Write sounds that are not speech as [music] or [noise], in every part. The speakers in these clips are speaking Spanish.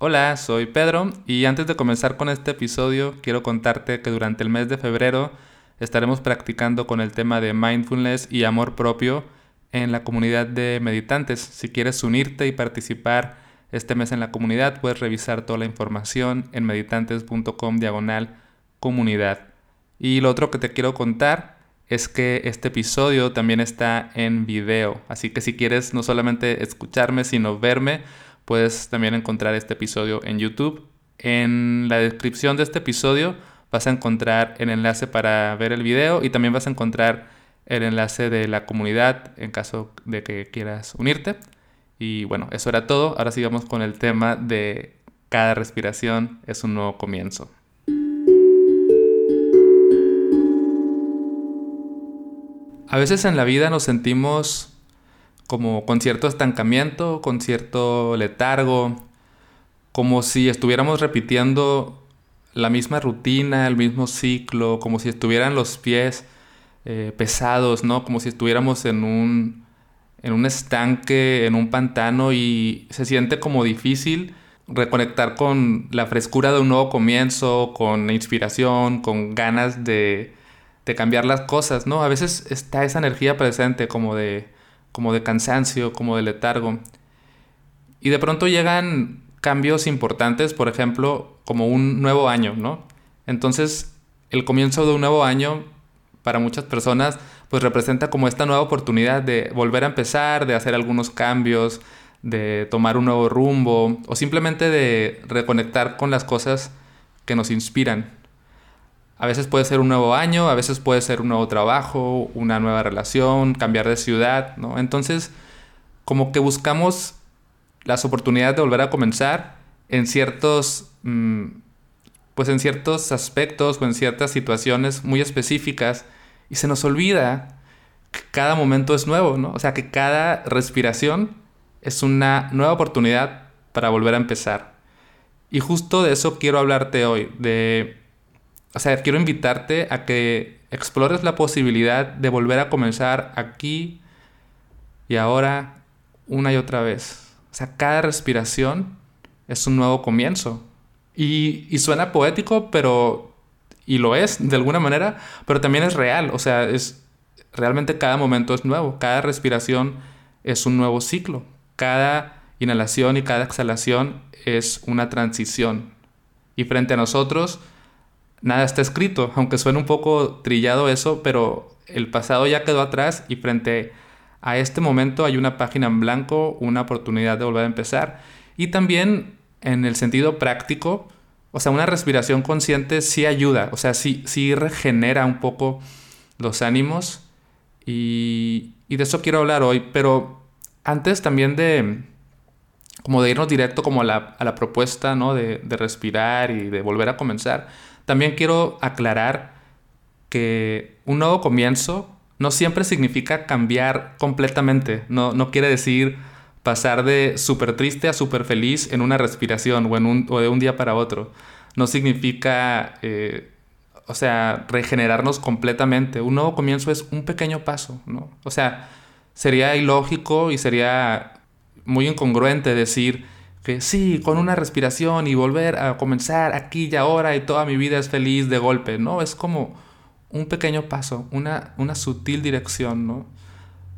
Hola, soy Pedro y antes de comenzar con este episodio quiero contarte que durante el mes de febrero estaremos practicando con el tema de mindfulness y amor propio en la comunidad de meditantes. Si quieres unirte y participar este mes en la comunidad, puedes revisar toda la información en meditantes.com diagonal comunidad. Y lo otro que te quiero contar es que este episodio también está en video, así que si quieres no solamente escucharme, sino verme, puedes también encontrar este episodio en YouTube. En la descripción de este episodio vas a encontrar el enlace para ver el video y también vas a encontrar el enlace de la comunidad en caso de que quieras unirte. Y bueno, eso era todo. Ahora sigamos con el tema de cada respiración es un nuevo comienzo. A veces en la vida nos sentimos como con cierto estancamiento, con cierto letargo, como si estuviéramos repitiendo la misma rutina, el mismo ciclo, como si estuvieran los pies eh, pesados, ¿no? Como si estuviéramos en un, en un estanque, en un pantano y se siente como difícil reconectar con la frescura de un nuevo comienzo, con inspiración, con ganas de, de cambiar las cosas, ¿no? A veces está esa energía presente como de como de cansancio, como de letargo. Y de pronto llegan cambios importantes, por ejemplo, como un nuevo año, ¿no? Entonces, el comienzo de un nuevo año para muchas personas pues representa como esta nueva oportunidad de volver a empezar, de hacer algunos cambios, de tomar un nuevo rumbo o simplemente de reconectar con las cosas que nos inspiran. A veces puede ser un nuevo año, a veces puede ser un nuevo trabajo, una nueva relación, cambiar de ciudad, ¿no? Entonces, como que buscamos las oportunidades de volver a comenzar en ciertos, mm, pues en ciertos aspectos o en ciertas situaciones muy específicas y se nos olvida que cada momento es nuevo, ¿no? O sea, que cada respiración es una nueva oportunidad para volver a empezar. Y justo de eso quiero hablarte hoy, de o sea, quiero invitarte a que explores la posibilidad de volver a comenzar aquí y ahora una y otra vez. O sea, cada respiración es un nuevo comienzo. Y, suena poético, pero... Y lo es, de alguna manera, pero también es real. O sea, es... Realmente cada momento es nuevo. Cada respiración es un nuevo ciclo. Cada inhalación y cada exhalación es una transición. Y frente a nosotros nada está escrito, aunque suene un poco trillado eso, pero el pasado ya quedó atrás y frente a este momento hay una página en blanco, una oportunidad de volver a empezar. Y también en el sentido práctico, o sea, una respiración consciente sí ayuda, o sea, sí, sí regenera un poco los ánimos y, de eso quiero hablar hoy, pero antes también de como de irnos directo como a la, propuesta, ¿no? De, de respirar y de volver a comenzar también quiero aclarar que un nuevo comienzo no siempre significa cambiar completamente. No, no quiere decir pasar de súper triste a súper feliz en una respiración o, en un, o de un día para otro. No significa, eh, o sea, regenerarnos completamente. Un nuevo comienzo es un pequeño paso, ¿no? O sea, sería ilógico y sería muy incongruente decir que sí, con una respiración y volver a comenzar aquí y ahora y toda mi vida es feliz de golpe, ¿no? Es como un pequeño paso, una, una sutil dirección, ¿no?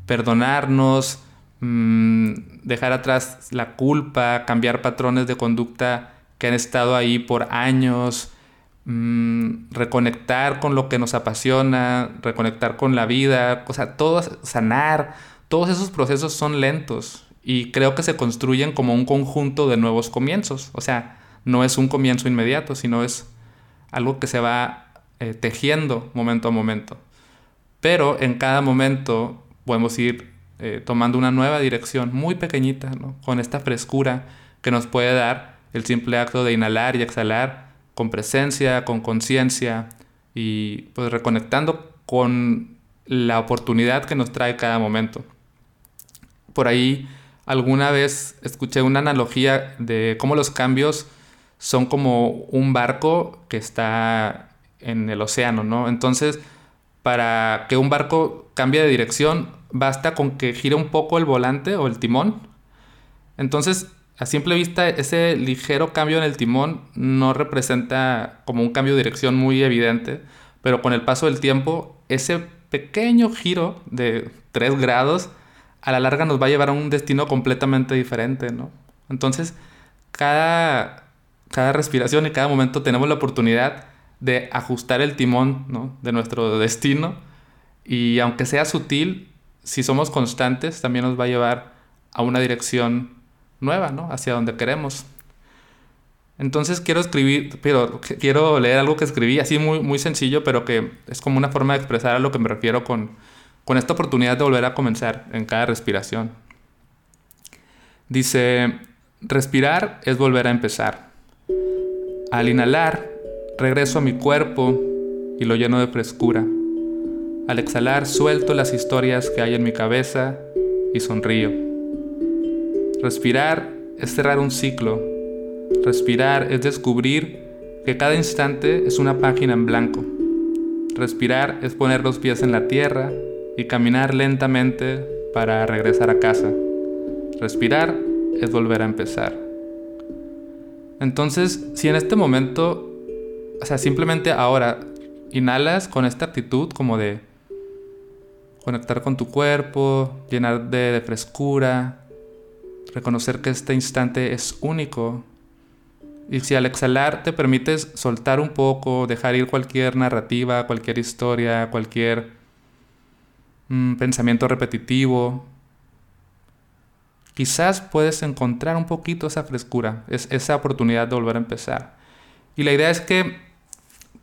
Perdonarnos, mm, dejar atrás la culpa, cambiar patrones de conducta que han estado ahí por años, mm, reconectar con lo que nos apasiona, reconectar con la vida, o sea, sanar, todos esos procesos son lentos y creo que se construyen como un conjunto de nuevos comienzos. O sea, no es un comienzo inmediato, sino es algo que se va eh, tejiendo momento a momento. Pero en cada momento podemos ir eh, tomando una nueva dirección muy pequeñita, con esta frescura que nos puede dar el simple acto de inhalar y exhalar con presencia, con conciencia y pues reconectando con la oportunidad que nos trae cada momento. Por ahí alguna vez escuché una analogía de cómo los cambios son como un barco que está en el océano, ¿no? Entonces, para que un barco cambie de dirección, basta con que gire un poco el volante o el timón. Entonces, a simple vista ese ligero cambio en el timón no representa como un cambio de dirección muy evidente, pero con el paso del tiempo ese pequeño giro de 3 grados a la larga nos va a llevar a un destino completamente diferente, ¿no? Entonces, cada, cada respiración y cada momento tenemos la oportunidad de ajustar el timón ¿no? de nuestro destino y aunque sea sutil, si somos constantes, también nos va a llevar a una dirección nueva, ¿no? Hacia donde queremos. Entonces quiero escribir, pero quiero leer algo que escribí, así muy, muy sencillo, pero que es como una forma de expresar a lo que me refiero con, con esta oportunidad de volver a comenzar en cada respiración. Dice, respirar es volver a empezar. Al inhalar, regreso a mi cuerpo y lo lleno de frescura. Al exhalar, suelto las historias que hay en mi cabeza y sonrío. Respirar es cerrar un ciclo. Respirar es descubrir que cada instante es una página en blanco. Respirar es poner los pies en la tierra y caminar lentamente para regresar a casa. Respirar es volver a empezar. Entonces, si en este momento, o sea, simplemente ahora inhalas con esta actitud como de conectar con tu cuerpo, llenar de, frescura, reconocer que este instante es único. Y si al exhalar te permites soltar un poco, dejar ir cualquier narrativa, cualquier historia, cualquier pensamiento repetitivo, quizás puedes encontrar un poquito esa frescura, es, esa oportunidad de volver a empezar. Y la idea es que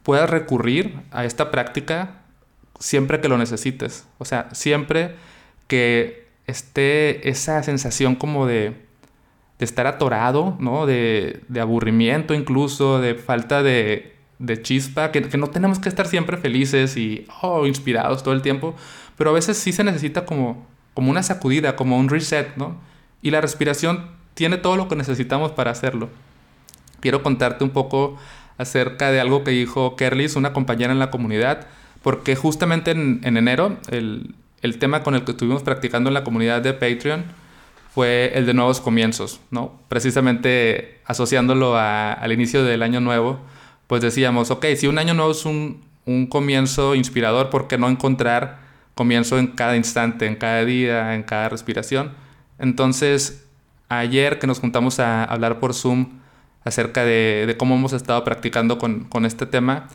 puedas recurrir a esta práctica siempre que lo necesites. O sea, siempre que esté esa sensación como de, estar atorado, ¿no? De, aburrimiento incluso, de falta de, chispa, que, que, no tenemos que estar siempre felices y oh, inspirados todo el tiempo, pero a veces sí se necesita como, como una sacudida, como un reset, ¿no? Y la respiración tiene todo lo que necesitamos para hacerlo. Quiero contarte un poco acerca de algo que dijo Kerlis, una compañera en la comunidad, porque justamente en, enero el, tema con el que estuvimos practicando en la comunidad de Patreon fue el de nuevos comienzos, ¿no? Precisamente asociándolo al inicio del año nuevo, pues decíamos, ok, si un año nuevo es un, un comienzo inspirador, ¿por qué no encontrar comienzo en cada instante, en cada día, en cada respiración? Entonces, ayer que nos juntamos a hablar por Zoom acerca de, cómo hemos estado practicando con, este tema,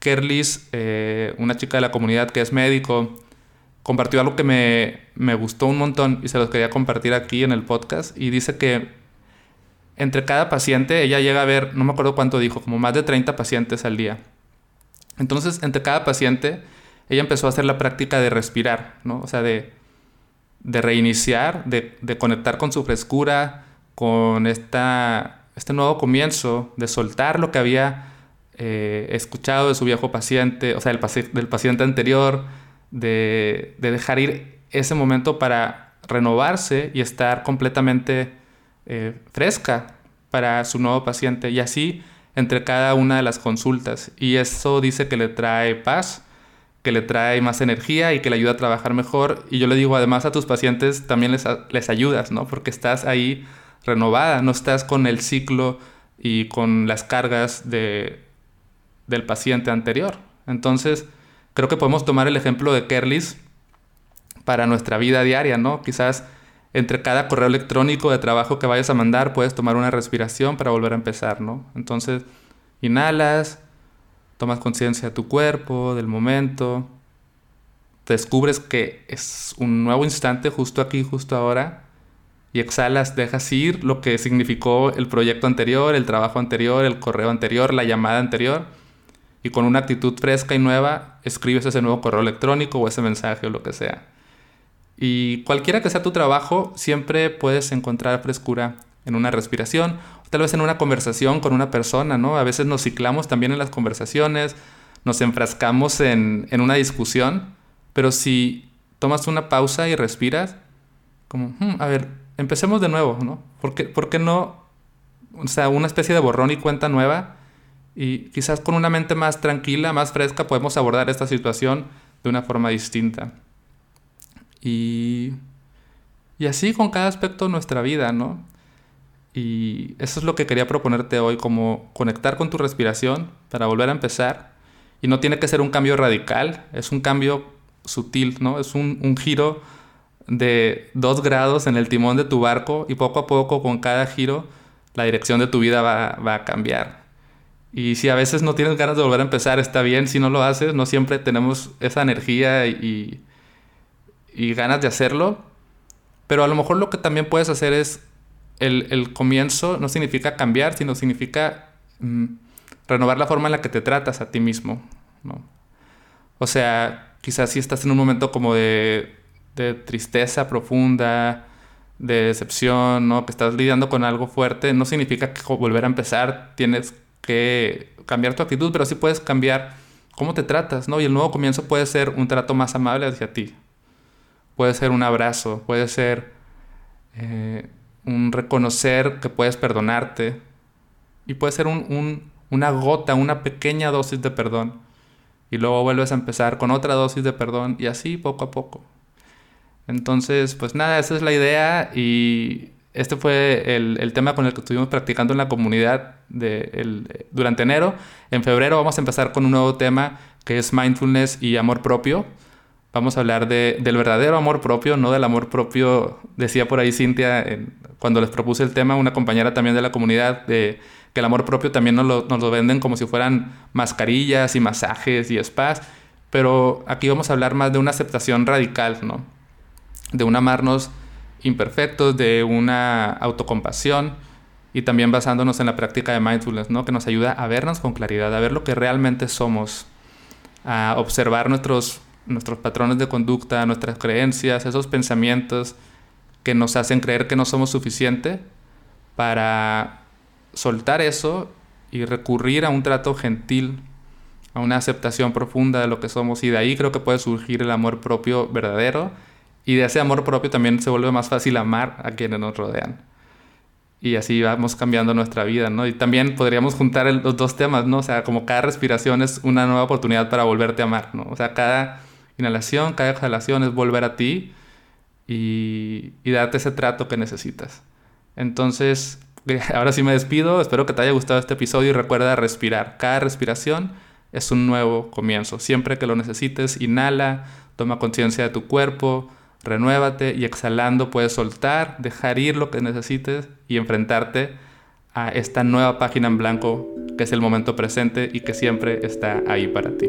Kerlis, eh, una chica de la comunidad que es médico, compartió algo que me, me, gustó un montón y se los quería compartir aquí en el podcast. Y dice que entre cada paciente, ella llega a ver, no me acuerdo cuánto dijo, como más de 30 pacientes al día. Entonces, entre cada paciente, ella empezó a hacer la práctica de respirar, ¿no? O sea, de de reiniciar, de, conectar con su frescura, con esta, este nuevo comienzo, de soltar lo que había eh, escuchado de su viejo paciente, o sea, del paciente anterior, de, dejar ir ese momento para renovarse y estar completamente eh, fresca para su nuevo paciente. Y así entre cada una de las consultas. Y eso dice que le trae paz que le trae más energía y que le ayuda a trabajar mejor. Y yo le digo, además a tus pacientes también les, les ayudas, ¿no? Porque estás ahí renovada, no estás con el ciclo y con las cargas de, del paciente anterior. Entonces, creo que podemos tomar el ejemplo de Kerlis para nuestra vida diaria, ¿no? Quizás entre cada correo electrónico de trabajo que vayas a mandar puedes tomar una respiración para volver a empezar, ¿no? Entonces, inhalas, tomas conciencia de tu cuerpo, del momento, descubres que es un nuevo instante justo aquí, justo ahora, y exhalas, dejas ir lo que significó el proyecto anterior, el trabajo anterior, el correo anterior, la llamada anterior, y con una actitud fresca y nueva escribes ese nuevo correo electrónico o ese mensaje o lo que sea. Y cualquiera que sea tu trabajo, siempre puedes encontrar frescura en una respiración, tal vez en una conversación con una persona, ¿no? A veces nos ciclamos también en las conversaciones, nos enfrascamos en, una discusión, pero si tomas una pausa y respiras, como, hmm, a ver, empecemos de nuevo, ¿no? ¿Por qué, ¿Por qué no? O sea, una especie de borrón y cuenta nueva y quizás con una mente más tranquila, más fresca, podemos abordar esta situación de una forma distinta. Y, y así con cada aspecto de nuestra vida, ¿no? Y eso es lo que quería proponerte hoy, como conectar con tu respiración para volver a empezar. Y no tiene que ser un cambio radical, es un cambio sutil, ¿no? Es un, un giro de dos grados en el timón de tu barco y poco a poco con cada giro la dirección de tu vida va, va, a cambiar. Y si a veces no tienes ganas de volver a empezar, está bien si no lo haces, no siempre tenemos esa energía y, y ganas de hacerlo, pero a lo mejor lo que también puedes hacer es el, comienzo no significa cambiar, sino significa mm, renovar la forma en la que te tratas a ti mismo. ¿no? O sea, quizás si estás en un momento como de, de tristeza profunda, de decepción, ¿no? que estás lidiando con algo fuerte, no significa que volver a empezar tienes que cambiar tu actitud, pero sí puedes cambiar cómo te tratas, ¿no? Y el nuevo comienzo puede ser un trato más amable hacia ti. Puede ser un abrazo, puede ser eh, un reconocer que puedes perdonarte. Y puede ser una gota, una pequeña dosis de perdón. Y luego vuelves a empezar con otra dosis de perdón y así poco a poco. Entonces, pues nada, esa es la idea y este fue el, tema con el que estuvimos practicando en la comunidad de durante enero. En febrero vamos a empezar con un nuevo tema que es mindfulness y amor propio. Vamos a hablar de, del verdadero amor propio, no del amor propio, decía por ahí Cintia cuando les propuse el tema, una compañera también de la comunidad, de que el amor propio también nos lo, venden como si fueran mascarillas y masajes y spas, pero aquí vamos a hablar más de una aceptación radical, ¿no? De un amarnos imperfectos, de una autocompasión y también basándonos en la práctica de mindfulness, ¿no? Que nos ayuda a vernos con claridad, a ver lo que realmente somos, a observar nuestros nuestros patrones de conducta, nuestras creencias, esos pensamientos que nos hacen creer que no somos suficiente para soltar eso y recurrir a un trato gentil, a una aceptación profunda de lo que somos y de ahí creo que puede surgir el amor propio verdadero y de ese amor propio también se vuelve más fácil amar a quienes nos rodean. Y así vamos cambiando nuestra vida, ¿no? Y también podríamos juntar los dos temas, ¿no? O sea, como cada respiración es una nueva oportunidad para volverte a amar, ¿no? O sea, cada inhalación, cada exhalación es volver a ti y, darte ese trato que necesitas. Entonces, [laughs] ahora sí me despido, espero que te haya gustado este episodio y recuerda respirar. Cada respiración es un nuevo comienzo. Siempre que lo necesites, inhala, toma conciencia de tu cuerpo, renuévate y exhalando puedes soltar, dejar ir lo que necesites y enfrentarte a esta nueva página en blanco que es el momento presente y que siempre está ahí para ti.